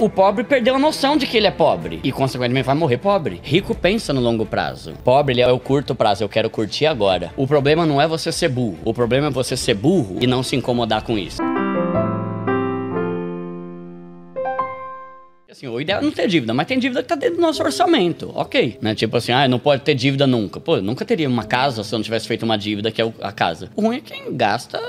O pobre perdeu a noção de que ele é pobre e, consequentemente, vai morrer pobre. Rico pensa no longo prazo. Pobre, ele é o curto prazo. Eu quero curtir agora. O problema não é você ser burro. O problema é você ser burro e não se incomodar com isso. Assim, o ideal é não ter dívida, mas tem dívida que tá dentro do nosso orçamento, ok. Né? Tipo assim, ah, não pode ter dívida nunca. Pô, nunca teria uma casa se eu não tivesse feito uma dívida, que é a casa. O ruim é quem gasta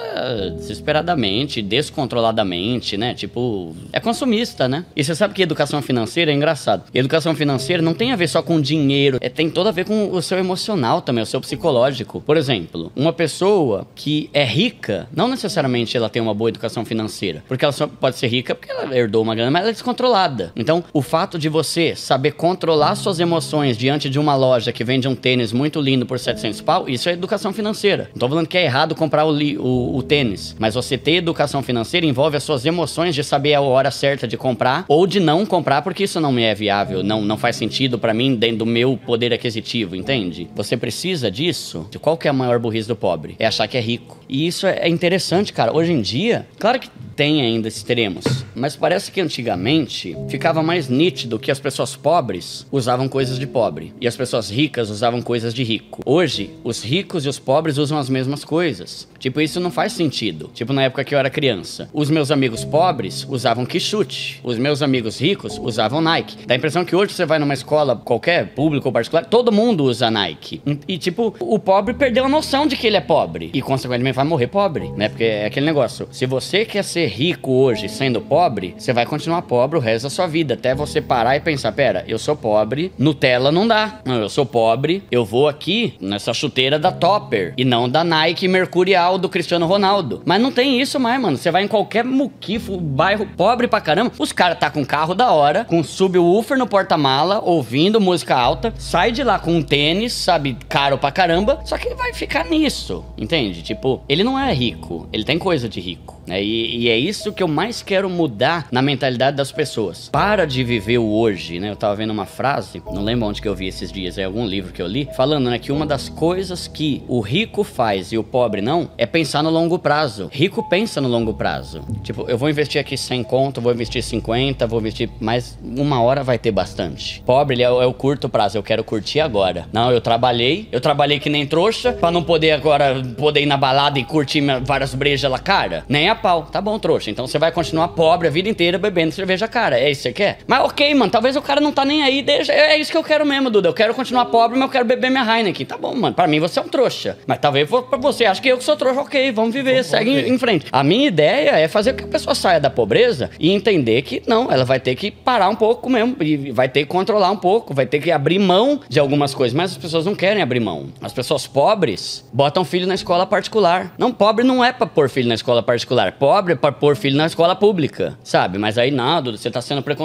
desesperadamente, descontroladamente, né? Tipo, é consumista, né? E você sabe que educação financeira é engraçado. educação financeira não tem a ver só com dinheiro, é, tem todo a ver com o seu emocional também, o seu psicológico. Por exemplo, uma pessoa que é rica, não necessariamente ela tem uma boa educação financeira, porque ela só pode ser rica porque ela herdou uma grana, mas ela é descontrolada. Então, o fato de você saber controlar suas emoções diante de uma loja que vende um tênis muito lindo por 700 pau, isso é educação financeira. Não tô falando que é errado comprar o, o, o tênis, mas você ter educação financeira envolve as suas emoções de saber a hora certa de comprar ou de não comprar porque isso não me é viável, não, não faz sentido para mim dentro do meu poder aquisitivo, entende? Você precisa disso. De qual que é a maior burrice do pobre? É achar que é rico. E isso é interessante, cara. Hoje em dia, claro que tem ainda extremos, mas parece que antigamente ficava mais nítido que as pessoas pobres usavam coisas de pobre e as pessoas ricas usavam coisas de rico. Hoje, os ricos e os pobres usam as mesmas coisas. Tipo, isso não faz sentido. Tipo, na época que eu era criança, os meus amigos pobres usavam Quixute, os meus amigos ricos usavam Nike. Dá a impressão que hoje você vai numa escola qualquer, público ou particular, todo mundo usa Nike. E, tipo, o pobre perdeu a noção de que ele é pobre e, consequentemente, vai morrer pobre, né? Porque é aquele negócio. Se você quer ser rico hoje sendo pobre, você vai continuar pobre o resto da sua vida, até você parar e pensar: pera, eu sou pobre, Nutella não dá. Não, eu sou pobre, eu vou aqui nessa chuteira da Topper e não da Nike Mercurial do Cristiano Ronaldo. Mas não tem isso mais, mano. Você vai em qualquer muquifo, bairro pobre pra caramba, os caras tá com carro da hora, com subwoofer no porta-mala, ouvindo música alta, sai de lá com um tênis, sabe, caro pra caramba, só que vai ficar nisso, entende? Tipo, ele não é rico, ele tem coisa de rico. É, e, e, é isso que eu mais quero mudar na mentalidade das pessoas. De viver o hoje, né? Eu tava vendo uma frase, não lembro onde que eu vi esses dias, é algum livro que eu li, falando, né, que uma das coisas que o rico faz e o pobre não é pensar no longo prazo. Rico pensa no longo prazo. Tipo, eu vou investir aqui 100 conto, vou investir 50, vou investir mais uma hora vai ter bastante. Pobre, ele é, é o curto prazo, eu quero curtir agora. Não, eu trabalhei, eu trabalhei que nem trouxa para não poder agora poder ir na balada e curtir várias brejas lá cara. Nem a pau. Tá bom, trouxa. Então você vai continuar pobre a vida inteira bebendo cerveja cara. É isso quer? Mas ok, mano. Talvez o cara não tá nem aí. Deixa. É isso que eu quero mesmo, Duda. Eu quero continuar pobre, mas eu quero beber minha Heineken. Tá bom, mano. Pra mim você é um trouxa. Mas talvez pra você acha que eu que sou trouxa. Ok, vamos viver. Vamos, segue em, em, frente. A minha ideia é fazer com que a pessoa saia da pobreza e entender que não, ela vai ter que parar um pouco mesmo. E vai ter que controlar um pouco. Vai ter que abrir mão de algumas coisas. Mas as pessoas não querem abrir mão. As pessoas pobres botam filho na escola particular. Não, pobre não é pra pôr filho na escola particular. Pobre pobre para pôr filho na escola pública, sabe? Mas aí nada, você tá sendo preconceituoso.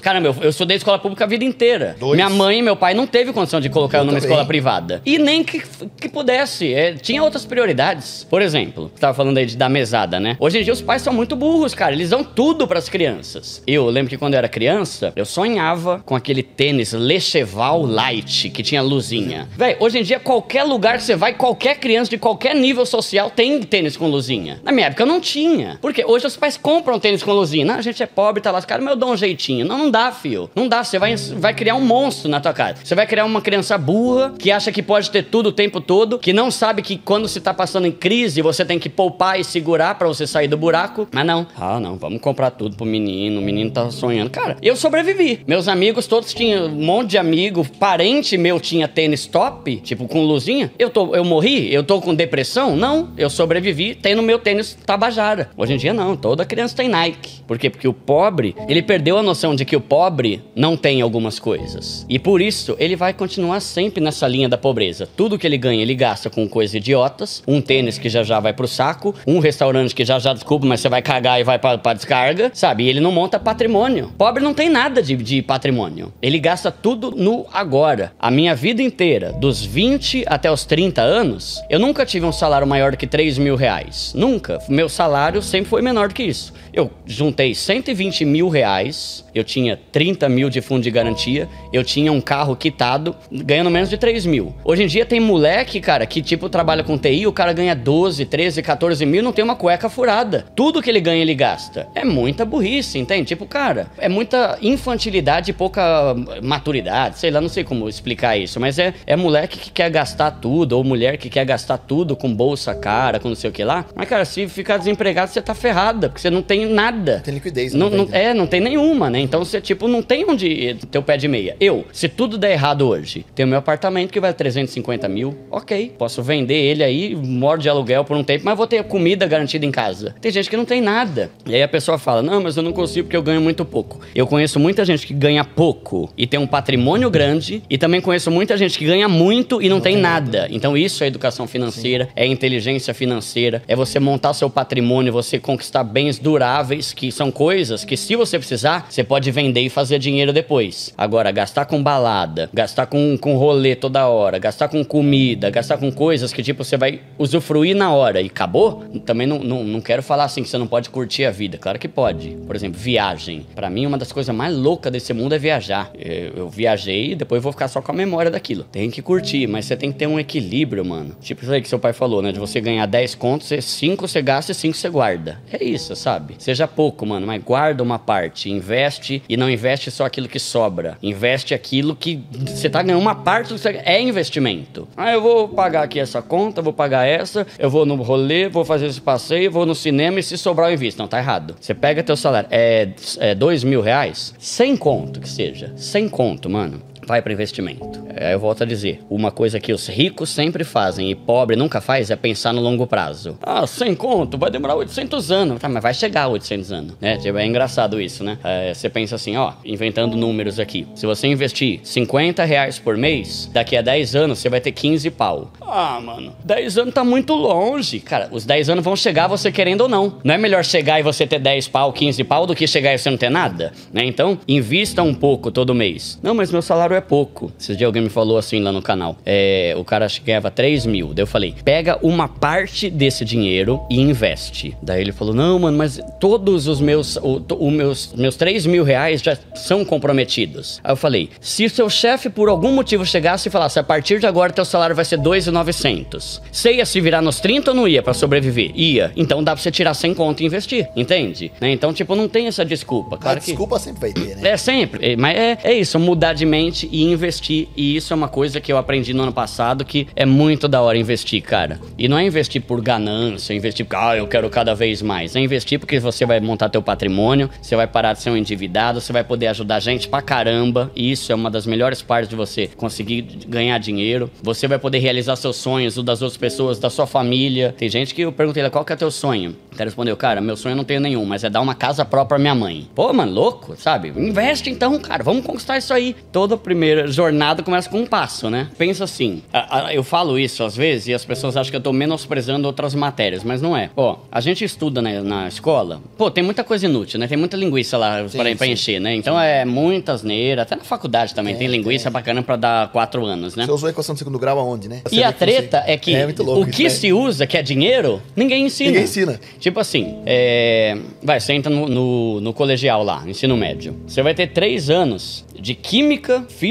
Caramba, eu, eu estudei escola pública a vida inteira. Dois. Minha mãe e meu pai não teve condição de colocar eu, eu numa também. escola privada. E nem que, que pudesse. É, tinha outras prioridades. Por exemplo, você tava falando aí de, da mesada, né? Hoje em dia os pais são muito burros, cara. Eles dão tudo para as crianças. Eu lembro que quando eu era criança, eu sonhava com aquele tênis Lecheval Light, que tinha luzinha. Véi, hoje em dia, qualquer lugar que você vai, qualquer criança de qualquer nível social tem tênis com luzinha. Na minha época eu não tinha. Porque hoje os pais compram tênis com luzinha. Não, a gente é pobre, tá lascado, mas eu dou um jeitinho. Não, não dá, filho. Não dá. Você vai, vai criar um monstro na tua casa. Você vai criar uma criança burra que acha que pode ter tudo o tempo todo, que não sabe que quando se tá passando em crise você tem que poupar e segurar para você sair do buraco. Mas não. Ah, não, vamos comprar tudo pro menino. O menino tá sonhando. Cara, eu sobrevivi. Meus amigos todos tinham um monte de amigo, parente meu tinha tênis top, tipo com luzinha. Eu tô, eu morri? Eu tô com depressão? Não, eu sobrevivi tendo meu tênis tabajara. Hoje em dia não, toda criança tem Nike. Por quê? Porque o pobre, ele perdeu a noção de que o pobre não tem algumas coisas. E por isso, ele vai continuar sempre nessa linha da pobreza. Tudo que ele ganha, ele gasta com coisas idiotas, um tênis que já já vai pro saco, um restaurante que já já, desculpa, mas você vai cagar e vai pra, pra descarga, sabe? E ele não monta patrimônio. Pobre não tem nada de, de patrimônio. Ele gasta tudo no agora. A minha vida inteira, dos 20 até os 30 anos, eu nunca tive um salário maior do que 3 mil reais. Nunca. Meu salário sempre foi menor do que isso. Eu juntei 120 mil reais, eu tinha 30 mil de fundo de garantia, eu tinha um carro quitado, ganhando menos de 3 mil. Hoje em dia tem moleque, cara, que tipo trabalha com TI, o cara ganha 12, 13, 14 mil, não tem uma cueca furada. Tudo que ele ganha, ele gasta. É muita burrice, entende? Tipo, cara, é muita infantilidade e pouca maturidade, sei lá, não sei como explicar isso, mas é, é moleque que quer gastar tudo, ou mulher que quer gastar tudo com bolsa cara, com não sei o que lá. Mas, cara, se ficar desempregado, você tá ferrada, porque você não tem nada. Tem liquidez, não, não não- tem, né? É, não tem nenhuma, né? Então você, tipo, não tem onde ter o pé de meia. Eu, se tudo der errado hoje, tenho meu apartamento que vale 350 mil, ok. Posso vender ele aí, moro de aluguel por um tempo, mas vou ter comida garantida em casa. Tem gente que não tem nada. E aí a pessoa fala: Não, mas eu não consigo porque eu ganho muito pouco. Eu conheço muita gente que ganha pouco e tem um patrimônio grande, e também conheço muita gente que ganha muito e não, tem, nada. Então isso é educação financeira, é inteligência financeira, é você montar seu patrimônio, você conquistar bens duráveis, que são coisas que se você precisar, você pode vender e fazer dinheiro depois. Agora, gastar com balada, gastar com, com rolê toda hora, gastar com comida, gastar com coisas que tipo você vai usufruir na hora e acabou, também não, não, não quero falar assim que você não pode curtir a vida. Claro que pode. Por exemplo, viagem. Pra mim, uma das coisas mais loucas desse mundo é viajar. Eu, eu viajei e depois vou ficar só com a memória daquilo. Tem que curtir, mas você tem que ter um equilíbrio, mano. Tipo isso aí que seu pai falou, né? De você ganhar 10 contos, 5 você gasta e 5 você guarda. É isso, sabe? Seja pouco, mano, mas guarda uma parte. Investe e não investe só aquilo que sobra. Investe aquilo que você tá ganhando uma parte do que você... É investimento. Ah, eu vou pagar aqui essa conta, vou pagar essa, eu vou no rolê, vou fazer esse passeio, vou no cinema e se sobrar eu invisto. Não, tá errado. Você pega teu salário, é, é dois mil reais, sem conto que seja, sem conto, mano. Vai para investimento. É, eu volto a dizer, uma coisa que os ricos sempre fazem e pobre nunca faz é pensar no longo prazo. Ah, sem conto, vai demorar 800 anos. Tá, mas vai chegar a 800 anos, né? Tipo, é engraçado isso, né? É, você pensa assim, ó, inventando números aqui. Se você investir 50 reais por mês, daqui a 10 anos você vai ter 15 pau. Ah, mano, 10 anos tá muito longe. Cara, os 10 anos vão chegar você querendo ou não. Não é melhor chegar e você ter 10 pau, 15 pau do que chegar e você não ter nada, né? Então, invista um pouco todo mês. Não, mas meu salário é pouco. Esses dias alguém me falou assim lá no canal. É, o cara que ganhava 3 mil. Daí eu falei, pega uma parte desse dinheiro e investe. Daí ele falou, não, mano, mas todos os meus, o, o meus, meus 3 mil reais já são comprometidos. Aí eu falei, se o seu chefe por algum motivo chegasse e falasse, a partir de agora teu salário vai ser 2,900. Você ia se virar nos 30 ou não ia pra sobreviver? Ia. Então dá pra você tirar sem conta e investir, entende? Né? Então, tipo, não tem essa desculpa. A Claro que... desculpa sempre vai ter, né? É sempre. É, Mas é, é isso, mudar de mente e investir. E isso é uma coisa que eu aprendi no ano passado que é muito da hora investir, cara. E não é investir por ganância, investir porque, ah, eu quero cada vez mais. É investir porque você vai montar teu patrimônio, você vai parar de ser um endividado, você vai poder ajudar gente pra caramba. E isso é uma das melhores partes de você conseguir ganhar dinheiro. Você vai poder realizar seus sonhos, o das outras pessoas, da sua família. Tem gente que eu perguntei qual que é teu sonho? Cara respondeu, cara, meu sonho eu não tenho nenhum, mas é dar uma casa própria pra minha mãe. Pô, mano, louco, sabe? Investe então, cara, vamos conquistar isso aí. Toda primeira jornada começa com um passo, né? Pensa assim, a- a- eu falo isso às vezes e as pessoas acham que eu tô menosprezando outras matérias, mas não é. Ó, a gente estuda na, na escola, pô, tem muita coisa inútil, né? Tem muita linguiça lá Sim, sim. encher, né? Então é muita asneira, até na faculdade também tem, Tem, linguiça bacana pra dar quatro anos, né? Você usou a equação de segundo grau aonde, né? Você E a treta é que É o que né? se usa, que é dinheiro, ninguém ensina. Ninguém ensina. Tipo assim, é, vai, você entra no, no, no colegial lá, ensino médio. Você vai ter três anos de química, física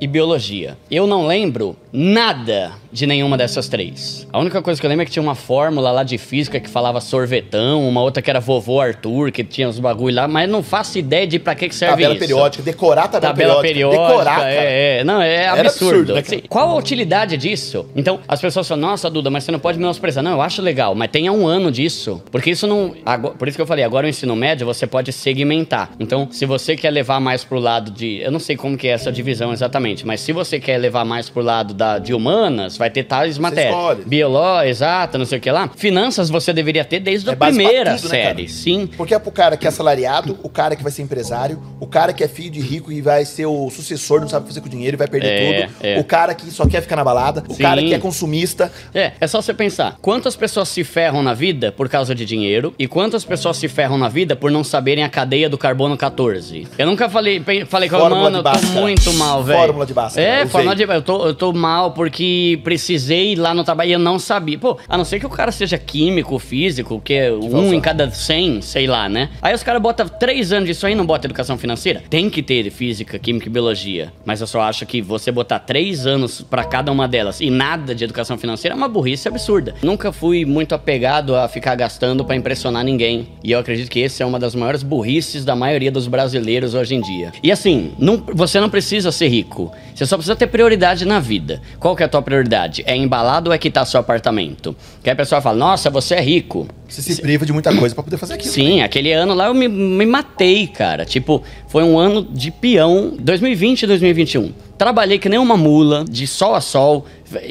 e biologia. Eu não lembro nada de nenhuma dessas três. A única coisa que eu lembro é que tinha uma fórmula lá de física que falava sorvetão, uma outra que era vovô Arthur, que tinha os bagulho lá, mas não faço ideia de pra que, que serve Tabela isso. periódica, decorar a tabela, Tabela periódica, Decorar, cara. é, é, não, é absurdo. absurdo, né? Assim, qual a utilidade disso? Então, as pessoas falam, nossa, Duda, mas você não pode menosprezar. Não, eu acho legal, mas tenha um ano disso. Porque isso não. agora- por isso que eu falei, agora o ensino médio você pode segmentar. Então, se você quer levar mais pro lado de. Eu não sei como que é essa divisão exatamente, mas se você quer levar mais pro lado da, de humanas, vai ter tais matérias. Bioló, exata, não sei o que lá. Finanças você deveria ter desde É a primeira tudo, né, série. cara? Sim. Porque é pro cara que é assalariado, o cara que vai ser empresário, o cara que é filho de rico e vai ser o sucessor, não sabe fazer com dinheiro e vai perder É, tudo. é. O cara que só quer ficar na balada, o Sim. cara que é consumista. É, é só você pensar. Quantas pessoas se ferram na vida por causa de dinheiro e quantas pessoas se ferram na vida por não saberem a cadeia do carbono 14? Eu nunca falei, falei com a mano, eu tô muito mal, velho. Fórmula de Bhaskara, É, fórmula de eu tô, eu tô mal mal porque precisei ir lá no trabalho e eu não sabia. Pô, a não ser que o cara seja químico, físico, que é um falsa. em cada 100, sei lá, né? Aí os caras botam três anos disso aí e não botam educação financeira. Tem que ter física, química e biologia. Mas eu só acho que você botar três anos pra cada uma delas e nada de educação financeira é uma burrice absurda. Nunca fui muito apegado a ficar gastando pra impressionar ninguém. E eu acredito que esse é uma das maiores burrices da maioria dos brasileiros hoje em dia. E assim, não- você não precisa ser rico. Você só precisa ter prioridade na vida. Qual que é a tua prioridade? É embalado ou é quitar seu apartamento? Que aí a pessoa fala, nossa, você é rico. Você se priva de muita coisa pra poder fazer aquilo. Sim, aquele ano lá eu me, me matei, cara. Tipo, foi um ano de peão, 2020 e 2021. Trabalhei que nem uma mula, de sol a sol.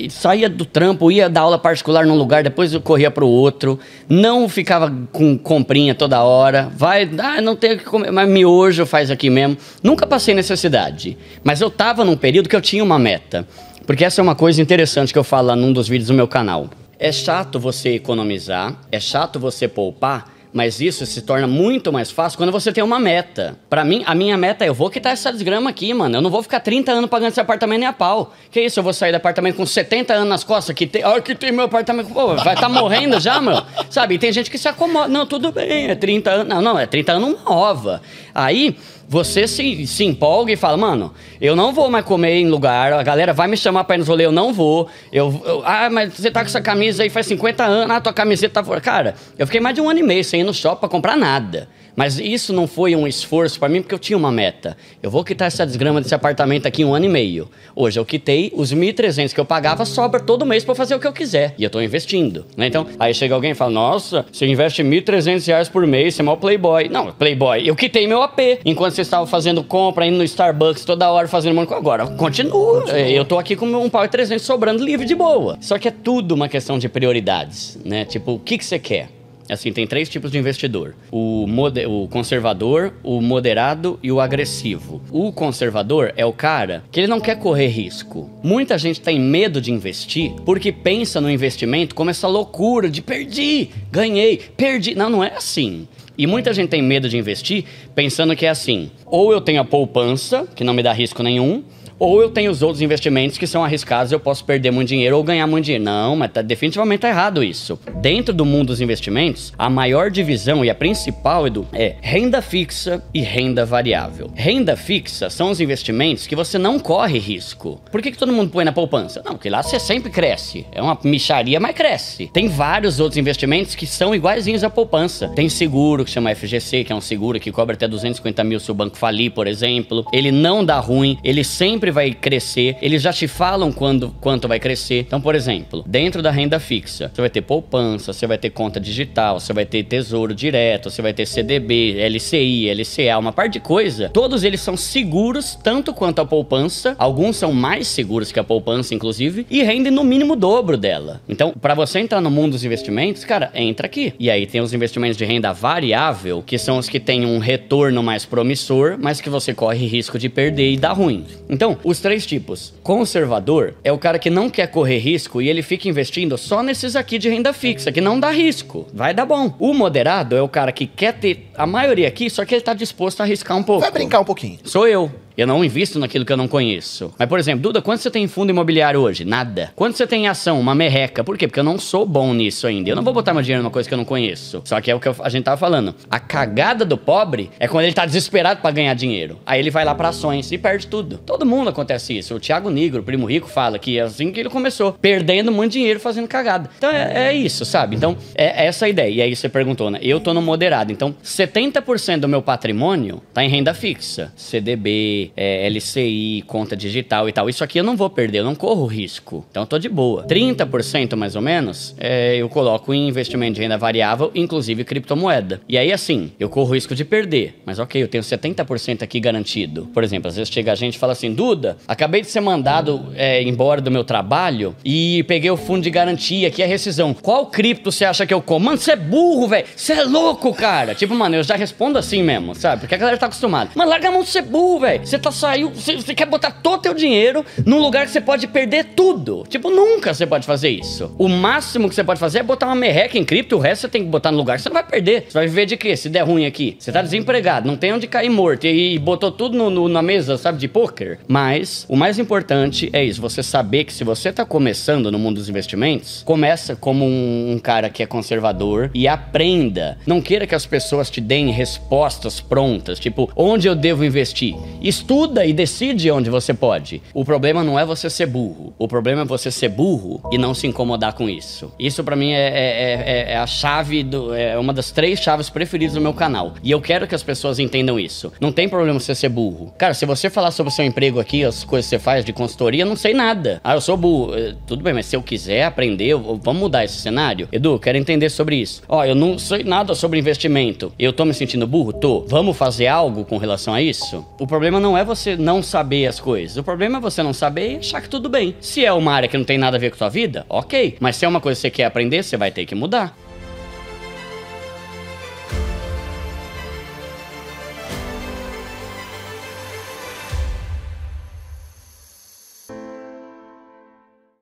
Saía do trampo, ia dar aula particular num lugar, depois eu corria pro outro. Não ficava com comprinha toda hora. Vai, ah, não tenho o que comer, mas miojo faz aqui mesmo. Nunca passei necessidade. Mas eu tava num período que eu tinha uma meta. Porque essa é uma coisa interessante que eu falo num dos vídeos do meu canal. É chato você economizar, é chato você poupar, mas isso se torna muito mais fácil quando você tem uma meta. Pra mim, a minha meta é eu vou quitar essa desgrama aqui, mano. Eu não vou ficar 30 anos pagando esse apartamento nem a pau. Que isso, eu vou sair do apartamento com 70 anos nas costas, que tem, ah, que tem meu apartamento, pô, vai estar morrendo já, meu. Sabe? E tem gente que se acomoda. Não, tudo bem, é 30 anos. Não, não, é 30 anos nova. Aí, você se, se empolga e fala, mano, eu não vou mais comer em lugar, a galera vai me chamar pra ir nos rolê, eu não vou. Eu, eu- ah, mas você tá com essa camisa aí faz 50 anos, ah, tua camiseta tá fora. Cara, eu fiquei mais de um ano e meio sem ir no shopping pra comprar nada. Mas isso não foi um esforço pra mim, porque eu tinha uma meta. Eu vou quitar essa desgrama desse apartamento aqui em um ano e meio. Hoje eu quitei, os 1.300 que eu pagava sobra todo mês pra eu fazer o que eu quiser. E eu tô investindo. Né? Então, aí chega alguém e fala: Nossa, você investe 1.300 reais por mês, você é mó playboy. Não, playboy. Eu quitei meu AP. Enquanto vocês estavam fazendo compra, indo no Starbucks toda hora, fazendo monte. Agora, continua. Eu tô aqui com um pau e 300 sobrando livre de boa. Só que é tudo uma questão de prioridades, né? Tipo, o que, que você quer? Assim, tem três tipos de investidor: o, o conservador, o moderado e o agressivo. O conservador é o cara que ele não quer correr risco. Muita gente tem medo de investir porque pensa no investimento como essa loucura de perdi, ganhei, perdi. Não, não é assim. E muita gente tem medo de investir pensando que é assim: ou eu tenho a poupança, que não me dá risco nenhum, ou eu tenho os outros investimentos que são arriscados eu posso perder muito dinheiro ou ganhar muito dinheiro. Não, mas tá, definitivamente tá errado isso. Dentro do mundo dos investimentos, a maior divisão e a principal, Edu, é renda fixa e renda variável. Renda fixa são os investimentos que você não corre risco. Por que, que todo mundo põe na poupança? Não, porque lá você sempre cresce. É uma micharia, mas cresce. Tem vários outros investimentos que são iguaizinhos à poupança. Tem seguro, que chama FGC, que é um seguro que cobra até 250 mil se o banco falir, por exemplo. Ele não dá ruim, ele sempre vai crescer, eles já te falam quando, quanto vai crescer. Então, por exemplo, dentro da renda fixa, você vai ter poupança, você vai ter conta digital, você vai ter tesouro direto, você vai ter CDB, LCI, LCA, uma parte de coisa. Todos eles são seguros tanto quanto a poupança, alguns são mais seguros que a poupança, inclusive, e rendem no mínimo o dobro dela. Então, para você entrar no mundo dos investimentos, cara, entra aqui. E aí tem os investimentos de renda variável, que são os que têm um retorno mais promissor, mas que você corre risco de perder e dar ruim. Então, os três tipos. Conservador é o cara que não quer correr risco e ele fica investindo só nesses aqui de renda fixa, que não dá risco. Vai dar bom. O moderado é o cara que quer ter a maioria aqui, só que ele tá disposto a arriscar um pouco. Vai brincar um pouquinho. Sou eu. Eu não invisto naquilo que eu não conheço. Mas, por exemplo, Duda, quanto você tem em fundo imobiliário hoje? Nada. Quanto você tem em ação? Uma merreca. Por quê? Porque eu não sou bom nisso ainda. Eu não vou botar meu dinheiro numa coisa que eu não conheço. Só que é o que a gente tava falando. A cagada do pobre é quando ele tá desesperado pra ganhar dinheiro. Aí ele vai lá pra ações e perde tudo. Todo mundo acontece isso. O Thiago Negro, o primo rico, fala que é assim que ele começou. Perdendo muito dinheiro fazendo cagada. Então é, é isso, sabe? Então é essa a ideia. E aí você perguntou, né? Eu tô no moderado. Então 70% do meu patrimônio tá em renda fixa. CDB, é, LCI, conta digital e tal. Isso aqui eu não vou perder, eu não corro risco. Então eu tô de boa. 30% mais ou menos é, eu coloco em investimento de renda variável, inclusive criptomoeda. E aí assim, eu corro risco de perder. Mas ok, eu tenho 70% aqui garantido. Por exemplo, às vezes chega a gente e fala assim: Duda, acabei de ser mandado é, embora do meu trabalho e peguei o fundo de garantia aqui, a rescisão. Qual cripto você acha que eu como? Mano, você é burro, velho. Você é louco, cara. Tipo, mano, eu já respondo assim mesmo, sabe? Porque a galera tá acostumada. Mano, larga a mão de ser burro, velho. Você tá saiu, você, você quer botar todo o teu dinheiro num lugar que você pode perder tudo. Tipo, nunca você pode fazer isso. O máximo que você pode fazer é botar uma merreca em cripto, o resto você tem que botar no lugar que você não vai perder. Você vai viver de quê? Se der ruim aqui. Você tá desempregado, não tem onde cair morto e, e botou tudo no, no, na mesa, sabe, de poker. Mas o mais importante é isso, você saber que se você tá começando no mundo dos investimentos, começa como um, um cara que é conservador e aprenda. Não queira que as pessoas te deem respostas prontas, tipo, onde eu devo investir? Estuda e decide onde você pode. O problema não é você ser burro. O problema é você ser burro e não se incomodar com isso. Isso para mim é, é, é, é, a chave do. É uma das três chaves preferidas do meu canal. E eu quero que as pessoas entendam isso. Não tem problema você ser burro. Cara, se você falar sobre o seu emprego aqui, as coisas que você faz de consultoria, eu não sei nada. Ah, eu sou burro. Eh, tudo bem, mas se eu quiser aprender, eu, vamos mudar esse cenário? Edu, quero entender sobre isso. Ó, eu não sei nada sobre investimento. Eu tô me sentindo burro? Tô. Vamos fazer algo com relação a isso? O problema não é você não saber as coisas. O problema é você não saber e achar que tudo bem. Se é uma área que não tem nada a ver com a sua vida, ok. Mas se é uma coisa que você quer aprender, você vai ter que mudar.